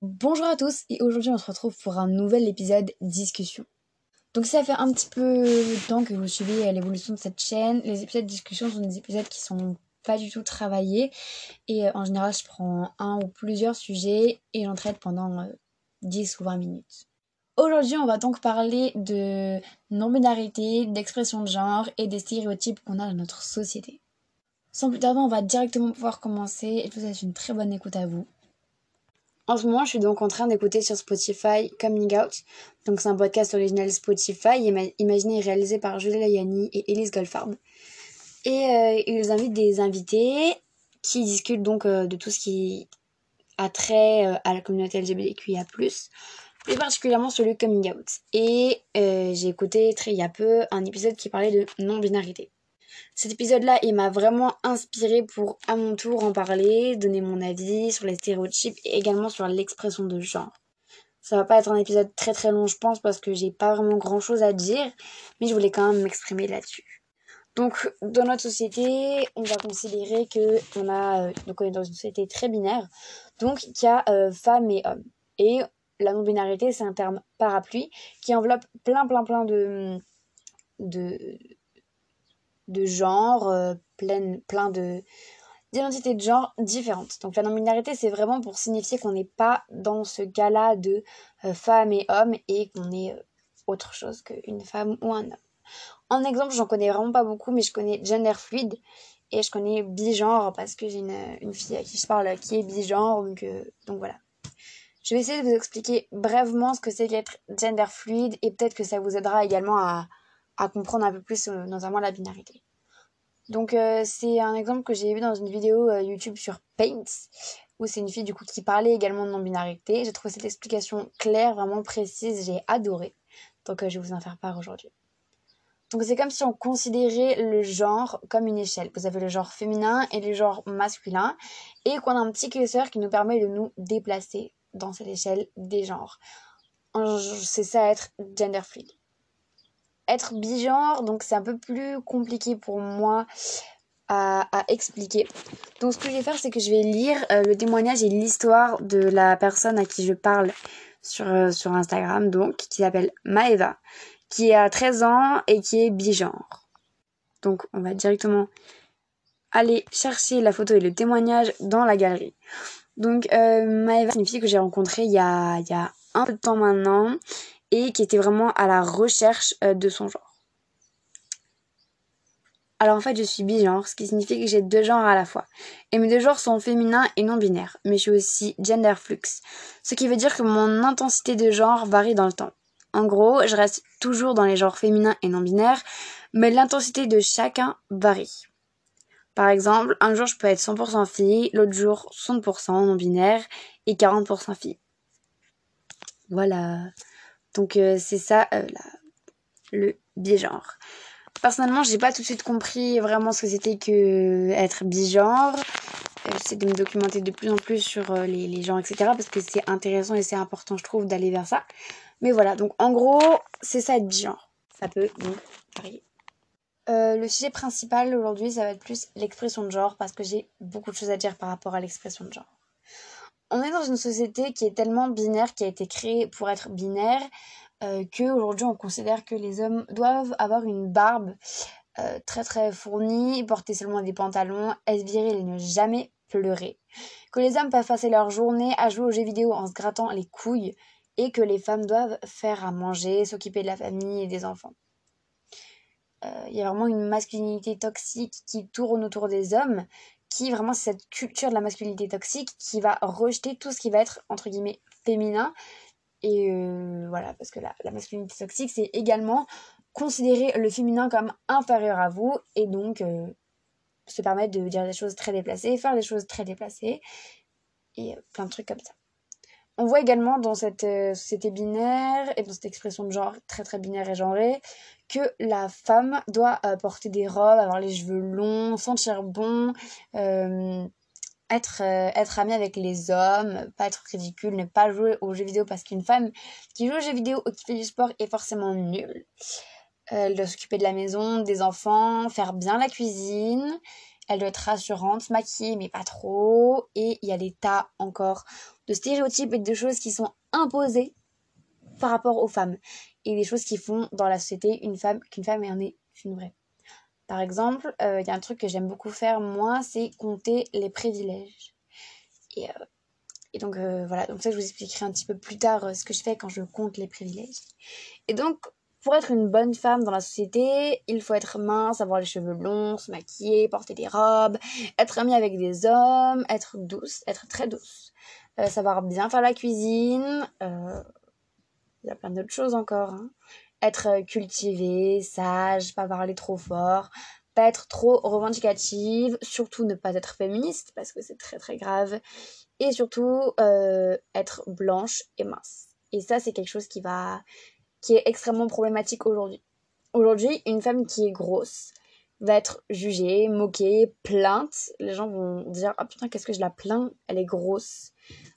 Bonjour à tous et aujourd'hui on se retrouve pour un nouvel épisode discussion. Donc ça fait un petit peu de temps que vous suivez l'évolution de cette chaîne. Les épisodes discussion sont des épisodes qui sont pas du tout travaillés et euh, en général je prends un ou plusieurs sujets et j'en traite pendant 10 euh, ou 20 minutes. Aujourd'hui on va donc parler de non-binarité, d'expression de genre et des stéréotypes qu'on a dans notre société. Sans plus tarder on va directement pouvoir commencer et tout ça c'est une très bonne écoute à vous. En ce moment, je suis donc en train d'écouter sur Spotify Coming Out. Donc, c'est un podcast original Spotify, imaginé et réalisé par Julia Layani et Elise Goldfarb. Et euh, ils invitent des invités qui discutent donc euh, de tout ce qui a trait euh, à la communauté LGBTQIA+, plus particulièrement sur le coming out. Et j'ai écouté très il y a peu un épisode qui parlait de non-binarité. Cet épisode-là, il m'a vraiment inspiré pour à mon tour en parler, donner mon avis sur les stéréotypes et également sur l'expression de genre. Ça va pas être un épisode très très long, je pense, parce que j'ai pas vraiment grand chose à dire, mais je voulais quand même m'exprimer là-dessus. Donc, dans notre société, on va considérer que on a, euh, donc on est dans une société très binaire, donc il y a euh, femmes et hommes. Et la non-binarité, c'est un terme parapluie qui enveloppe plein plein plein de, de, de genre, euh, plein, plein de d'identités de genre différentes. Donc la non-binarité, c'est vraiment pour signifier qu'on n'est pas dans ce cas-là de euh, femme et homme et qu'on est euh, autre chose qu'une femme ou un homme. En exemple, j'en connais vraiment pas beaucoup, mais je connais gender fluide et je connais bigenre parce que j'ai une, une, fille à qui je parle qui est bigenre, donc, donc voilà. Je vais essayer de vous expliquer brièvement ce que c'est qu'être gender fluide et peut-être que ça vous aidera également à, à comprendre un peu plus euh, notamment la binarité. Donc euh, c'est un exemple que j'ai vu dans une vidéo euh, YouTube sur Paint où c'est une fille du coup qui parlait également de non-binarité. J'ai trouvé cette explication claire, vraiment précise, j'ai adoré. Donc je vais vous en faire part aujourd'hui. Donc c'est comme si on considérait le genre comme une échelle. Vous avez le genre féminin et le genre masculin et qu'on a un petit curseur qui nous permet de nous déplacer dans cette échelle des genres. C'est ça être gender fluid être bigenre, donc c'est un peu plus compliqué pour moi à, expliquer. Donc ce que je vais faire, c'est que je vais lire euh, le témoignage et l'histoire de la personne à qui je parle sur, euh, Instagram, donc qui s'appelle Maeva, qui a 13 ans et qui est bigenre. Donc on va directement aller chercher la photo et le témoignage dans la galerie. Donc euh, Maeva, c'est une fille que j'ai rencontrée il y il y a un peu de temps maintenant et qui était vraiment à la recherche euh, de son genre. Alors en fait, je suis bigenre, ce qui signifie que j'ai deux genres à la fois. Et mes deux genres sont féminins et non binaires, mais je suis aussi gender flux, ce qui veut dire que mon intensité de genre varie dans le temps. En gros, je reste toujours dans les genres féminins et non binaires, mais l'intensité de chacun varie. Par exemple, un jour je peux être 100% fille, l'autre jour 60% non binaire et 40% fille. Voilà. Donc euh, c'est ça euh, le bigenre. Personnellement, j'ai pas tout de suite compris vraiment ce que c'était que être bigenre. Euh, j'essaie de me documenter de plus en plus sur les, les genres, etc. Parce que c'est intéressant et c'est important, je trouve, d'aller vers ça. Mais voilà, donc en gros, c'est ça être bigenre. Ça peut donc varier. le sujet principal aujourd'hui, ça va être plus l'expression de genre parce que j'ai beaucoup de choses à dire par rapport à l'expression de genre on est dans une société qui est tellement binaire, qui a été créée pour être binaire, euh, qu'aujourd'hui on considère que les hommes doivent avoir une barbe euh, très très fournie, porter seulement des pantalons, être viril et ne jamais pleurer. Que les hommes peuvent passer leur journée à jouer aux jeux vidéo en se grattant les couilles et que les femmes doivent faire à manger, s'occuper de la famille et des enfants. Euh, il y a vraiment une masculinité toxique qui tourne autour des hommes qui vraiment c'est cette culture de la masculinité toxique qui va rejeter tout ce qui va être entre guillemets féminin. Et euh, voilà parce que la, la masculinité toxique c'est également considérer le féminin comme inférieur à vous et donc euh, se permettre de dire des choses très déplacées faire des choses très déplacées et euh, plein de trucs comme ça on voit également dans cette société binaire et dans cette expression de genre très très binaire et genrée que la femme doit euh, porter des robes, avoir les cheveux longs, sentir bon, euh, être, euh, être amie avec les hommes, pas être ridicule, ne pas jouer aux jeux vidéo parce qu'une femme qui joue aux jeux vidéo ou qui fait du sport est forcément nulle. elle doit s'occuper de la maison, des enfants, faire bien la cuisine elle doit être rassurante, maquillée mais pas trop. Et il y a des tas encore de stéréotypes et de choses qui sont imposées par rapport aux femmes. Et des choses qui font dans la société une femme qu'une femme en est une vraie. Par exemple, euh, il y a un truc que j'aime beaucoup faire, moi, c'est compter les privilèges. Et, euh, donc euh, voilà, donc ça je vous expliquerai un petit peu plus tard ce que je fais quand je compte les privilèges. Et donc, pour être une bonne femme dans la société, il faut être mince, avoir les cheveux blonds, se maquiller, porter des robes, être amie avec des hommes, être douce, être très douce, savoir bien faire la cuisine. Il y a plein d'autres choses encore. Hein être euh, cultivée, sage, pas parler trop fort, pas être trop revendicative, surtout ne pas être féministe parce que c'est très très grave, et surtout euh, être blanche et mince. Et ça c'est quelque chose qui va qui est extrêmement problématique aujourd'hui. Aujourd'hui, une femme qui est grosse va être jugée, moquée, plainte. Les gens vont dire ah putain qu'est-ce que je la plains, elle est grosse.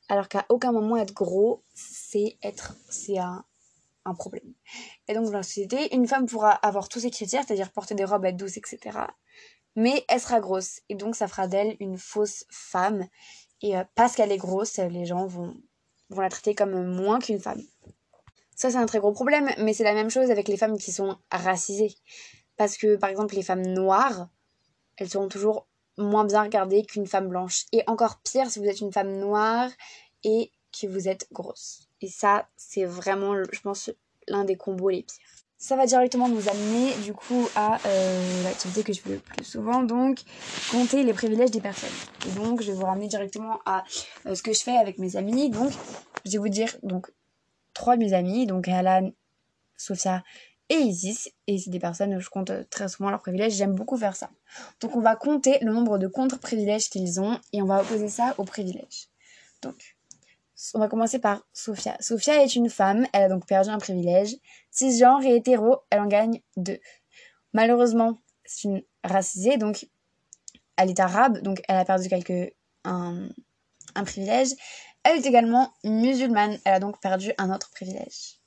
Alors qu'à aucun moment être gros, c'est être c'est un un problème. Et donc dans la société, une femme pourra avoir tous ces critères, c'est-à-dire porter des robes, être douce, etc. Mais elle sera grosse. Et donc ça fera d'elle une fausse femme. Et euh, parce qu'elle est grosse, les gens vont, vont la traiter comme moins qu'une femme. Ça c'est un très gros problème, mais c'est la même chose avec les femmes qui sont racisées. Parce que par exemple les femmes noires, elles seront toujours moins bien regardées qu'une femme blanche. Et encore pire si vous êtes une femme noire et que vous êtes grosse. Et ça, c'est vraiment, je pense, l'un des combos les pires. Ça va directement nous amener du coup à euh, l'activité que je fais le plus souvent, donc compter les privilèges des personnes. Et donc je vais vous ramener directement à euh, ce que je fais avec mes amis. Donc je vais vous dire donc trois de mes amis, donc Alan, Sophia et Isis. Et c'est des personnes où je compte très souvent leurs privilèges. J'aime beaucoup faire ça. Donc on va compter le nombre de contre-privilèges qu'ils ont et on va opposer ça aux privilèges. Donc on va commencer par Sophia. Sophia est une femme, elle a donc perdu un privilège. Cisgenre et hétéro, elle en gagne deux. Malheureusement, c'est une racisée, donc elle est arabe, donc elle a perdu quelque, un, un privilège. Elle est également musulmane, elle a donc perdu un autre privilège.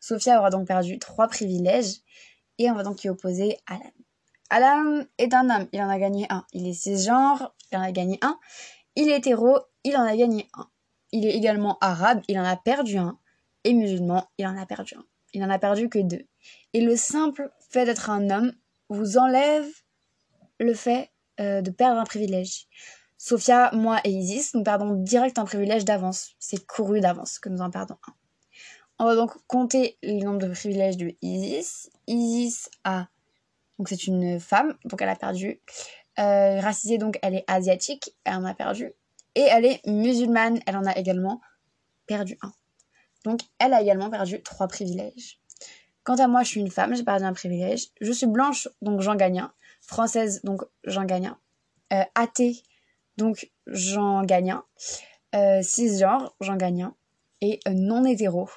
Sophia aura donc perdu trois privilèges et on va donc y opposer Alan. Alan est un homme, il en a gagné un. Il est cisgenre, il en a gagné un. Il est hétéro, il en a gagné un. Il est également arabe, il en a perdu un. Et musulman, il en a perdu un. Il n'en a perdu que deux. Et le simple fait d'être un homme vous enlève le fait euh, de perdre un privilège. Sophia, moi et Isis, nous perdons direct un privilège d'avance. C'est couru d'avance que nous en perdons un. On va donc compter le nombre de privilèges de Isis. Isis a, donc c'est une femme, donc elle a perdu. Euh, racisée, donc elle est asiatique, elle en a perdu. Et elle est musulmane, elle en a également perdu un. Donc elle a également perdu trois privilèges. Quant à moi, je suis une femme, j'ai perdu un privilège. Je suis blanche, donc j'en gagne un. Française, donc j'en gagne un. Euh, athée, donc j'en gagne un. Euh, cisgenre, j'en gagne un. Et non hétéro.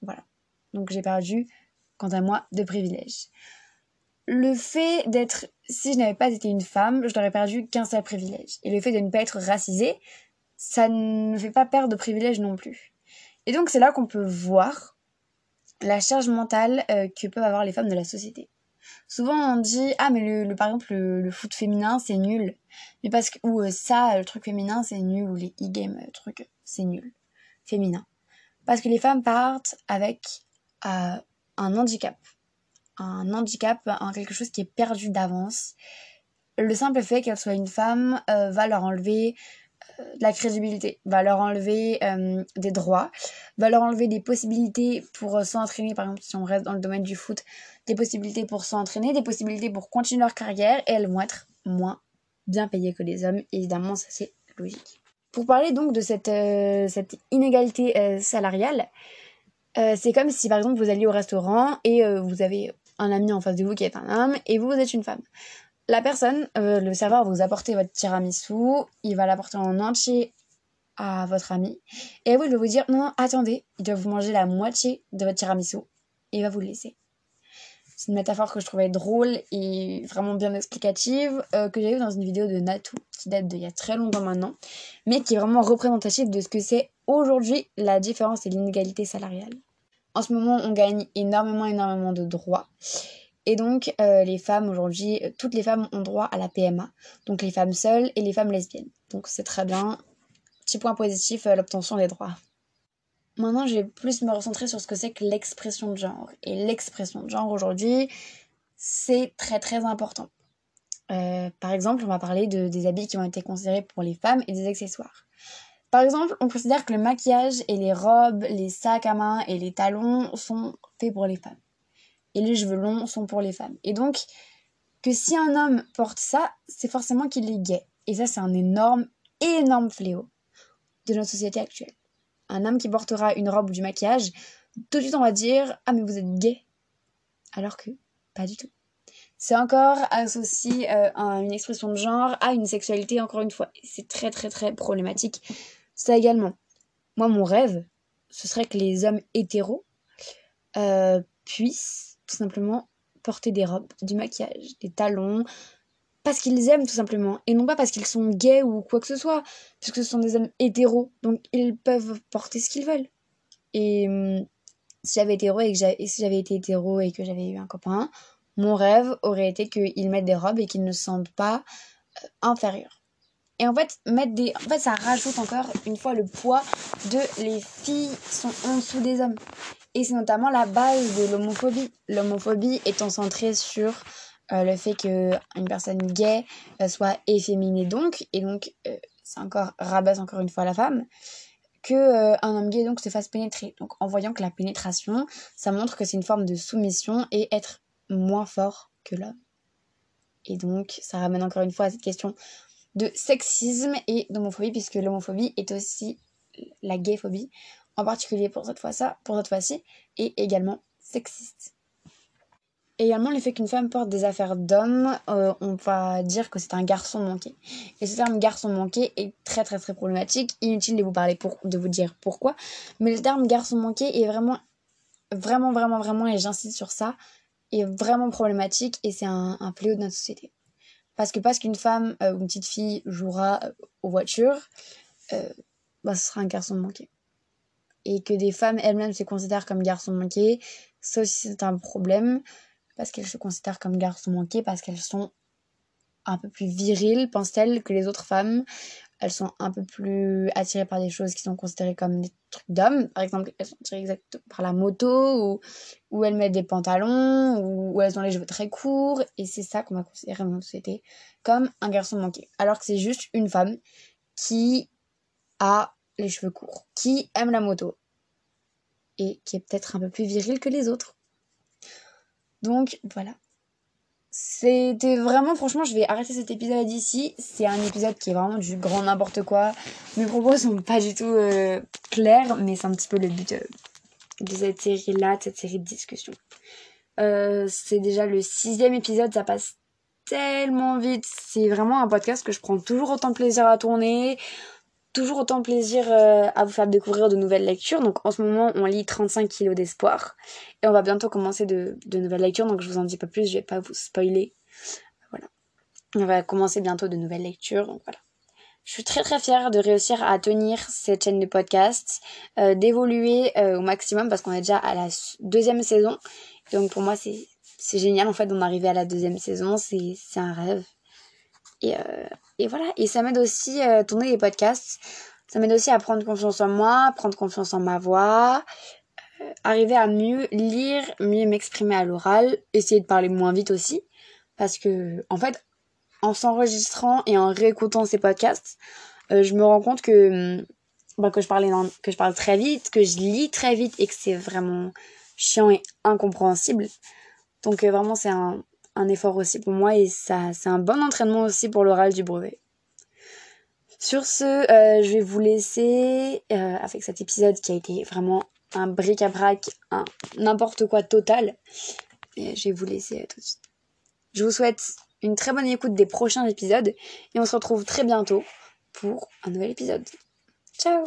Voilà. Donc j'ai perdu, quant à moi, deux privilèges le fait d'être, si je n'avais pas été une femme, je n'aurais perdu qu'un seul privilège. Et le fait de ne pas être racisée, ça ne fait pas perdre de privilèges non plus. Et donc c'est là qu'on peut voir la charge mentale euh, que peuvent avoir les femmes de la société. Souvent on dit ah mais le, par exemple le, foot féminin c'est nul, mais parce que ou euh, ça le truc féminin c'est nul ou les e-games le truc c'est nul. Féminin. Parce que les femmes partent avec euh, un handicap. Un handicap, un quelque chose qui est perdu d'avance. Le simple fait qu'elle soit une femme euh, va leur enlever euh, de la crédibilité, va leur enlever euh, des droits, va leur enlever des possibilités pour s'entraîner, par exemple si on reste dans le domaine du foot, des possibilités pour s'entraîner, des possibilités pour continuer leur carrière et elles vont être moins bien payées que les hommes. Évidemment, ça c'est logique. Pour parler donc de cette, cette inégalité salariale, c'est comme si par exemple vous alliez au restaurant et vous avez un ami en face de vous qui est un homme et vous, vous êtes une femme. La personne, euh, le serveur va vous apporter votre tiramisu, il va l'apporter en entier à votre ami et vous, il va vous dire non, non, attendez, il doit vous manger la moitié de votre tiramisu et il va vous le laisser. C'est une métaphore que je trouvais drôle et vraiment bien explicative, euh, que j'ai vue dans une vidéo de Natou, qui date d'il y a très longtemps maintenant, mais qui est vraiment représentative de ce que c'est aujourd'hui la différence et l'inégalité salariale. En ce moment, on gagne énormément, énormément de droits. Et donc, euh, les femmes aujourd'hui, toutes les femmes ont droit à la PMA. Donc, les femmes seules et les femmes lesbiennes. Donc, c'est très bien. Petit point positif, l'obtention des droits. Maintenant, je vais plus me recentrer sur ce que c'est que l'expression de genre. Et l'expression de genre aujourd'hui, c'est très très important. Euh, par exemple, on va parler de, des habits qui ont été considérés pour les femmes et des accessoires. Par exemple, on considère que le maquillage et les robes, les sacs à main et les talons sont faits pour les femmes. Et les cheveux longs sont pour les femmes. Et donc, que si un homme porte ça, c'est forcément qu'il est gay. Et ça, c'est un énorme, énorme fléau de notre société actuelle. Un homme qui portera une robe ou du maquillage, tout de suite on va dire Ah, mais vous êtes gay. Alors que, pas du tout c'est encore associé euh, à une expression de genre, à une sexualité, encore une fois. C'est très très très problématique. Ça également. Moi, mon rêve, ce serait que les hommes hétéros euh, puissent tout simplement porter des robes, du maquillage, des talons, parce qu'ils aiment tout simplement, et non pas parce qu'ils sont gays ou quoi que ce soit, puisque ce sont des hommes hétéros, donc ils peuvent porter ce qu'ils veulent. Et hum, si j'avais hétéro et que j'avais été hétéro et que j'avais eu un copain, mon rêve aurait été qu'ils mettent des robes et qu'ils ne se sentent pas euh, inférieurs. Et en fait, mettre des... en fait, ça rajoute encore une fois le poids de les filles sont en dessous des hommes. Et c'est notamment la base de l'homophobie. L'homophobie étant centrée sur le fait qu'une personne gay euh, soit efféminée donc, et donc c'est encore rabaisse encore une fois la femme, que un homme gay donc se fasse pénétrer. Donc en voyant que la pénétration, ça montre que c'est une forme de soumission et être moins fort que l'homme. Et donc, ça ramène encore une fois à cette question de sexisme et d'homophobie, puisque l'homophobie est aussi la gayphobie, en particulier pour cette fois-ci, et également sexiste. Également, le fait qu'une femme porte des affaires d'homme, euh, on va dire que c'est un garçon manqué. Et ce terme garçon manqué est très très très problématique. Inutile de vous parler pour, de vous dire pourquoi. Mais le terme garçon manqué est vraiment, vraiment, vraiment, vraiment, et j'insiste sur ça, est vraiment problématique et c'est un, un, fléau de notre société. Parce que parce qu'une femme euh, ou une petite fille jouera euh, aux voitures, bah, ce sera un garçon manqué. Et que des femmes elles-mêmes se considèrent comme garçons manqués, ça aussi c'est un problème, parce qu'elles se considèrent comme garçons manqués, parce qu'elles sont un peu plus viriles, pensent-elles, que les autres femmes, elles sont un peu plus attirées par des choses qui sont considérées comme des trucs d'hommes. Par exemple, elles sont attirées par la moto, ou, ou elles mettent des pantalons, ou, elles ont les cheveux très courts. Et c'est ça qu'on va considérer dans notre société comme un garçon manqué. Alors que c'est juste une femme qui a les cheveux courts, qui aime la moto, et qui est peut-être un peu plus virile que les autres. Donc voilà. C'était vraiment, franchement, je vais arrêter cet épisode ici. C'est un épisode qui est vraiment du grand n'importe quoi. Mes propos sont pas du tout euh, clairs, mais c'est un petit peu le but euh, de cette série-là, de cette série de discussions. Euh, c'est déjà le sixième épisode, ça passe tellement vite. C'est vraiment un podcast que je prends toujours autant de plaisir à tourner toujours autant de plaisir euh, à vous faire découvrir de nouvelles lectures. Donc en ce moment, on lit 35 kilos d'espoir. Et on va bientôt commencer de, nouvelles lectures, donc je vous en dis pas plus, je vais pas vous spoiler. Voilà. On va commencer bientôt de nouvelles lectures, donc voilà. Je suis très très fière de réussir à tenir cette chaîne de podcast, euh, d'évoluer euh, au maximum parce qu'on est déjà à la deuxième saison. donc pour moi c'est génial en fait d'en arriver à la deuxième saison, c'est un rêve. Et, et voilà, et ça m'aide aussi à euh, tourner les podcasts. Ça m'aide aussi à prendre confiance en moi, prendre confiance en ma voix, euh, arriver à mieux lire, mieux m'exprimer à l'oral, essayer de parler moins vite aussi. Parce que, en fait, en s'enregistrant et en réécoutant ces podcasts, je me rends compte que, bah, que, je parlais que je parle très vite, que je lis très vite et que c'est vraiment chiant et incompréhensible. Donc vraiment, c'est un, un effort aussi pour moi et ça c'est un bon entraînement aussi pour l'oral du brevet. Sur ce, euh, je vais vous laisser euh, avec cet épisode qui a été vraiment un bric-à-brac, un n'importe quoi total. Et je vais vous laisser euh, tout de suite. Je vous souhaite une très bonne écoute des prochains épisodes et on se retrouve très bientôt pour un nouvel épisode. Ciao